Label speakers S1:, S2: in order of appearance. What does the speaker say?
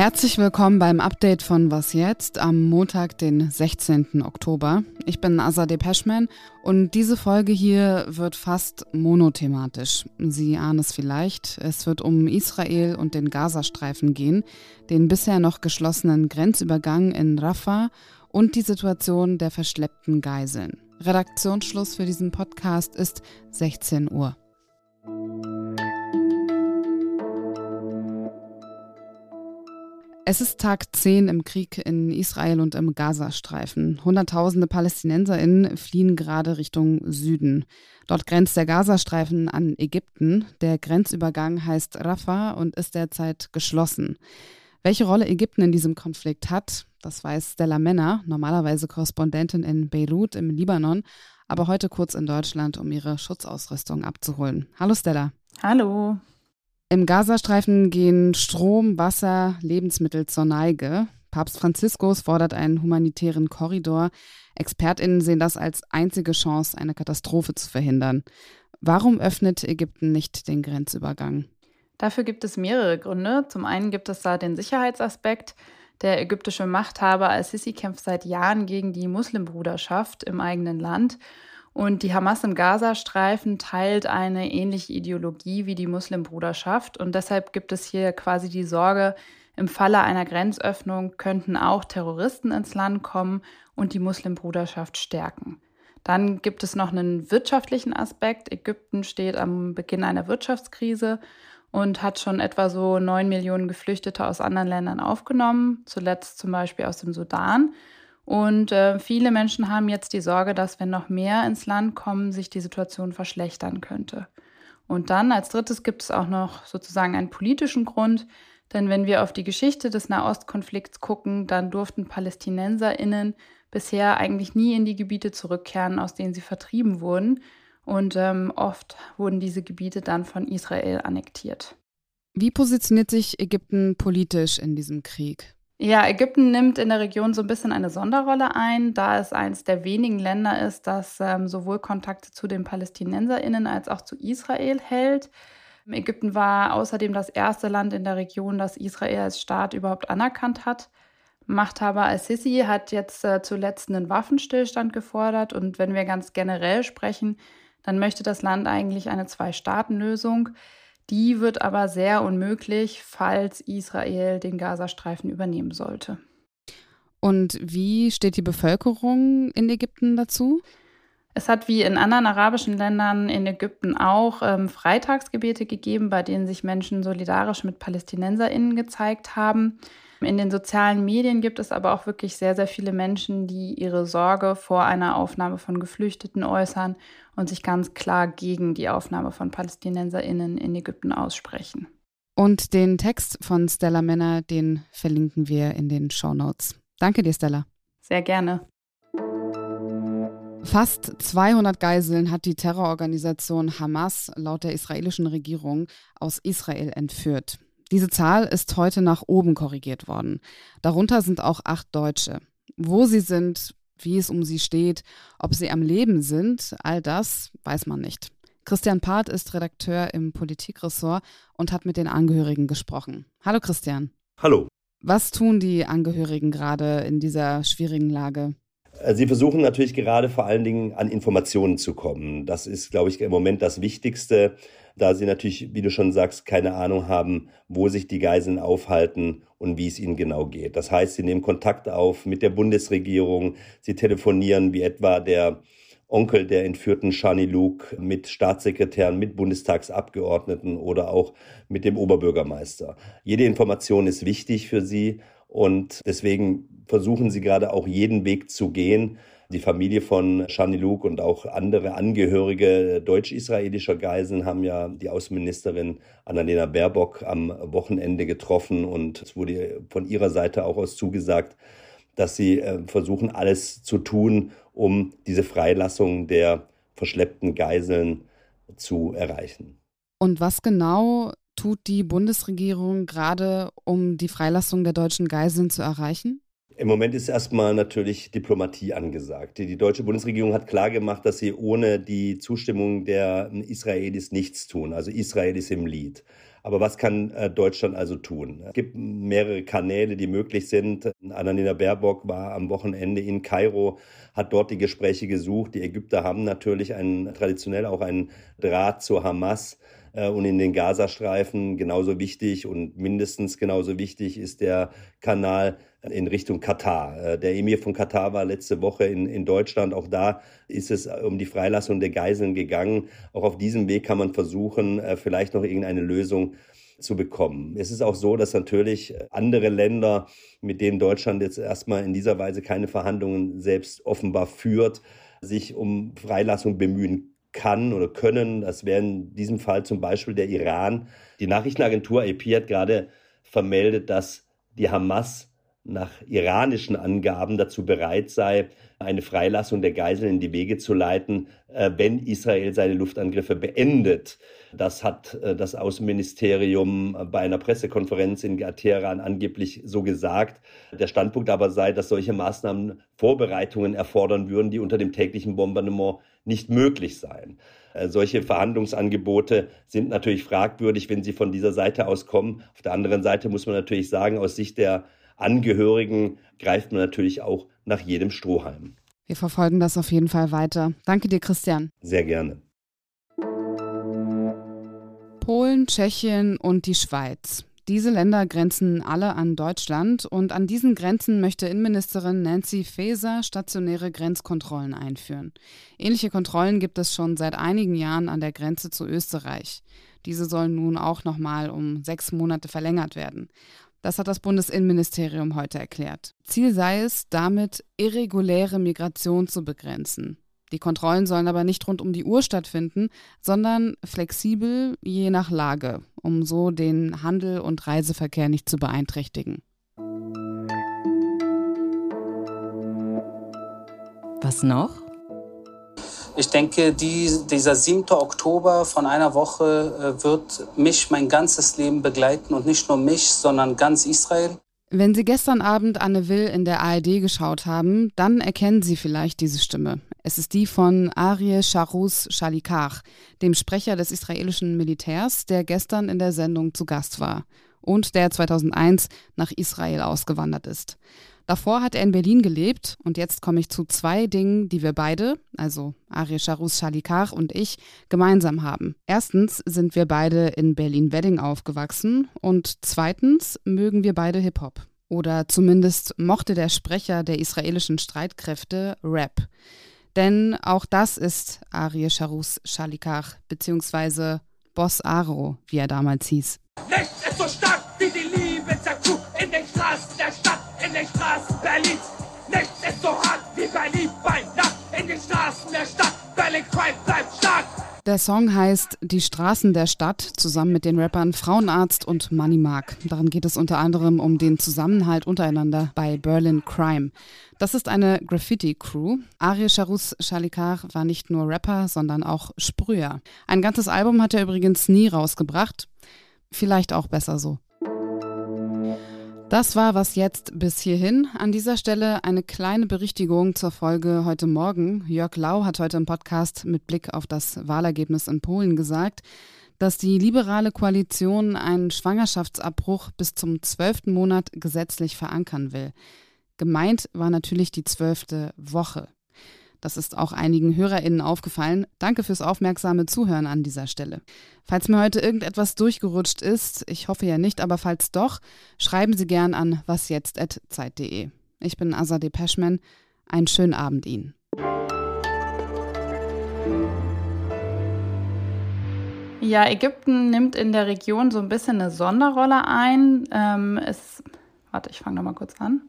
S1: Herzlich willkommen beim Update von Was jetzt am Montag, den 16. Oktober. Ich bin Azadeh Peschman und diese Folge hier wird fast monothematisch. Sie ahnen es vielleicht, es wird um Israel und den Gazastreifen gehen, den bisher noch geschlossenen Grenzübergang in Rafah und die Situation der verschleppten Geiseln. Redaktionsschluss für diesen Podcast ist 16 Uhr. Es ist Tag 10 im Krieg in Israel und im Gazastreifen. Hunderttausende PalästinenserInnen fliehen gerade Richtung Süden. Dort grenzt der Gazastreifen an Ägypten. Der Grenzübergang heißt Rafah und ist derzeit geschlossen. Welche Rolle Ägypten in diesem Konflikt hat, das weiß Stella Menner, normalerweise Korrespondentin in Beirut im Libanon, aber heute kurz in Deutschland, um ihre Schutzausrüstung abzuholen. Hallo Stella.
S2: Hallo.
S1: Im Gazastreifen gehen Strom, Wasser, Lebensmittel zur Neige. Papst Franziskus fordert einen humanitären Korridor. Expertinnen sehen das als einzige Chance, eine Katastrophe zu verhindern. Warum öffnet Ägypten nicht den Grenzübergang?
S2: Dafür gibt es mehrere Gründe. Zum einen gibt es da den Sicherheitsaspekt. Der ägyptische Machthaber al-Sisi kämpft seit Jahren gegen die Muslimbruderschaft im eigenen Land und die Hamas im Gazastreifen teilt eine ähnliche Ideologie wie die Muslimbruderschaft. Und deshalb gibt es hier quasi die Sorge, im Falle einer Grenzöffnung könnten auch Terroristen ins Land kommen und die Muslimbruderschaft stärken. Dann gibt es noch einen wirtschaftlichen Aspekt. Ägypten steht am Beginn einer Wirtschaftskrise und hat schon etwa so neun Millionen Geflüchtete aus anderen Ländern aufgenommen, zuletzt zum Beispiel aus dem Sudan. Und äh, viele Menschen haben jetzt die Sorge, dass wenn noch mehr ins Land kommen, sich die Situation verschlechtern könnte. Und dann als drittes gibt es auch noch sozusagen einen politischen Grund, denn wenn wir auf die Geschichte des Nahostkonflikts gucken, dann durften Palästinenserinnen bisher eigentlich nie in die Gebiete zurückkehren, aus denen sie vertrieben wurden. Und ähm, oft wurden diese Gebiete dann von Israel annektiert.
S1: Wie positioniert sich Ägypten politisch in diesem Krieg?
S2: Ja, Ägypten nimmt in der Region so ein bisschen eine Sonderrolle ein, da es eines der wenigen Länder ist, das ähm, sowohl Kontakte zu den PalästinenserInnen als auch zu Israel hält. Ägypten war außerdem das erste Land in der Region, das Israel als Staat überhaupt anerkannt hat. Machthaber al-Sisi hat jetzt äh, zuletzt einen Waffenstillstand gefordert und wenn wir ganz generell sprechen, dann möchte das Land eigentlich eine Zwei-Staaten-Lösung. Die wird aber sehr unmöglich, falls Israel den Gazastreifen übernehmen sollte.
S1: Und wie steht die Bevölkerung in Ägypten dazu?
S2: Es hat wie in anderen arabischen Ländern in Ägypten auch ähm, Freitagsgebete gegeben, bei denen sich Menschen solidarisch mit PalästinenserInnen gezeigt haben. In den sozialen Medien gibt es aber auch wirklich sehr, sehr viele Menschen, die ihre Sorge vor einer Aufnahme von Geflüchteten äußern und sich ganz klar gegen die Aufnahme von PalästinenserInnen in Ägypten aussprechen.
S1: Und den Text von Stella Männer, den verlinken wir in den Show Notes. Danke dir, Stella.
S2: Sehr gerne.
S1: Fast 200 Geiseln hat die Terrororganisation Hamas laut der israelischen Regierung aus Israel entführt. Diese Zahl ist heute nach oben korrigiert worden. Darunter sind auch acht Deutsche. Wo sie sind, wie es um sie steht, ob sie am Leben sind, all das weiß man nicht. Christian Part ist Redakteur im Politikressort und hat mit den Angehörigen gesprochen. Hallo Christian.
S3: Hallo.
S1: Was tun die Angehörigen gerade in dieser schwierigen Lage?
S3: Äh, sie versuchen natürlich gerade vor allen Dingen an Informationen zu kommen. Das ist, glaube ich, im Moment das Wichtigste, da sie natürlich, wie du schon sagst, keine Ahnung haben, wo sich die Geiseln aufhalten und wie es ihnen genau geht. Das heißt, sie nehmen Kontakt auf mit der Bundesregierung, sie telefonieren wie etwa der Onkel der entführten Shani Luke mit Staatssekretären, mit Bundestagsabgeordneten oder auch mit dem Oberbürgermeister. Jede Information ist wichtig für sie und deswegen versuchen sie gerade auch jeden Weg zu gehen. Die Familie von Shani Luke und auch andere Angehörige deutsch-israelischer Geiseln haben ja die Außenministerin Annalena Baerbock am Wochenende getroffen und es wurde von ihrer Seite auch aus zugesagt, dass sie äh, versuchen, alles zu tun, um diese Freilassung der verschleppten Geiseln zu erreichen.
S1: Und was genau tut die Bundesregierung gerade, um die Freilassung der deutschen Geiseln zu erreichen?
S3: Im Moment ist erstmal natürlich Diplomatie angesagt. Die deutsche Bundesregierung hat klargemacht, dass sie ohne die Zustimmung der Israelis nichts tun. Also Israel ist im Lied. Aber was kann äh, Deutschland also tun? Es gibt mehrere Kanäle, die möglich sind. Annalena Baerbock war am Wochenende in Kairo, hat dort die Gespräche gesucht. Die Ägypter haben natürlich einen, traditionell auch einen Draht zur Hamas und in den Gazastreifen genauso wichtig und mindestens genauso wichtig ist der Kanal in Richtung Katar. Äh, der Emir von Katar war letzte Woche in, in Deutschland. Auch da ist es um die Freilassung der Geiseln gegangen. Auch auf diesem Weg kann man versuchen, äh, vielleicht noch irgendeine Lösung zu bekommen. Es ist auch so, dass natürlich andere Länder, mit denen Deutschland jetzt erstmal in dieser Weise keine Verhandlungen selbst offenbar führt, sich um Freilassung bemühen kann oder können. Das wäre in diesem Fall zum Beispiel der Iran. Die Nachrichtenagentur AP hat gerade vermeldet, dass die Hamas nach iranischen Angaben dazu bereit sei, eine Freilassung der Geiseln in die Wege zu leiten, äh, wenn Israel seine Luftangriffe beendet. Das hat äh, das Außenministerium bei einer Pressekonferenz in Teheran angeblich so gesagt. Der Standpunkt aber sei, dass solche Maßnahmen Vorbereitungen erfordern würden, die unter dem täglichen Bombardement nicht möglich seien. Äh, solche Verhandlungsangebote sind natürlich fragwürdig, wenn sie von dieser Seite aus kommen. Auf der anderen Seite muss man natürlich sagen, aus Sicht der Angehörigen greift man natürlich auch nach jedem Strohhalm.
S1: Wir verfolgen das auf jeden Fall weiter. Danke dir, Christian.
S3: Sehr gerne.
S1: Polen, Tschechien und die Schweiz. Diese Länder grenzen alle an Deutschland und an diesen Grenzen möchte Innenministerin Nancy Faeser stationäre Grenzkontrollen einführen. Ähnliche Kontrollen gibt es schon seit einigen Jahren an der Grenze zu Österreich. Diese sollen nun auch nochmal um sechs Monate verlängert werden. Das hat das Bundesinnenministerium heute erklärt. Ziel sei es, damit irreguläre Migration zu begrenzen. Die Kontrollen sollen aber nicht rund um die Uhr stattfinden, sondern flexibel je nach Lage, um so den Handel und Reiseverkehr nicht zu beeinträchtigen.
S4: Was noch?
S5: Ich denke, die, dieser 7. Oktober von einer Woche äh, wird mich mein ganzes Leben begleiten und nicht nur mich, sondern ganz Israel.
S1: Wenn Sie gestern Abend Anne Will in der ARD geschaut haben, dann erkennen Sie vielleicht diese Stimme. Es ist die von Arie Charus Shalikar, dem Sprecher des israelischen Militärs, der gestern in der Sendung zu Gast war und der 2001 nach Israel ausgewandert ist. Davor hat er in Berlin gelebt und jetzt komme ich zu zwei Dingen, die wir beide, also Ari Charus Shalikar und ich, gemeinsam haben. Erstens sind wir beide in Berlin-Wedding aufgewachsen und zweitens mögen wir beide Hip-Hop. Oder zumindest mochte der Sprecher der israelischen Streitkräfte Rap. Denn auch das ist Ari Charus Shalikar, beziehungsweise Boss Aro, wie er damals hieß.
S6: Nichts ist so stark wie die Liebe zerkrugt in den Straßen der Stadt in den Straßen Berlins. Nichts ist so hart wie Berlin bei Nacht in den Straßen der Stadt. Berlin Crime bleibt stark.
S1: Der Song heißt Die Straßen der Stadt zusammen mit den Rappern Frauenarzt und Money Mark. Darin geht es unter anderem um den Zusammenhalt untereinander bei Berlin Crime. Das ist eine Graffiti-Crew. Ari Charus Shalikar war nicht nur Rapper, sondern auch Sprüher. Ein ganzes Album hat er übrigens nie rausgebracht. Vielleicht auch besser so. Das war was jetzt bis hierhin. An dieser Stelle eine kleine Berichtigung zur Folge heute Morgen. Jörg Lau hat heute im Podcast mit Blick auf das Wahlergebnis in Polen gesagt, dass die liberale Koalition einen Schwangerschaftsabbruch bis zum zwölften Monat gesetzlich verankern will. Gemeint war natürlich die zwölfte Woche. Das ist auch einigen HörerInnen aufgefallen. Danke fürs aufmerksame Zuhören an dieser Stelle. Falls mir heute irgendetwas durchgerutscht ist, ich hoffe ja nicht, aber falls doch, schreiben Sie gern an wasjetzt.zeit.de. Ich bin Azadeh Peschman. Einen schönen Abend Ihnen.
S2: Ja, Ägypten nimmt in der Region so ein bisschen eine Sonderrolle ein. Ähm, es, warte, ich fange nochmal kurz an.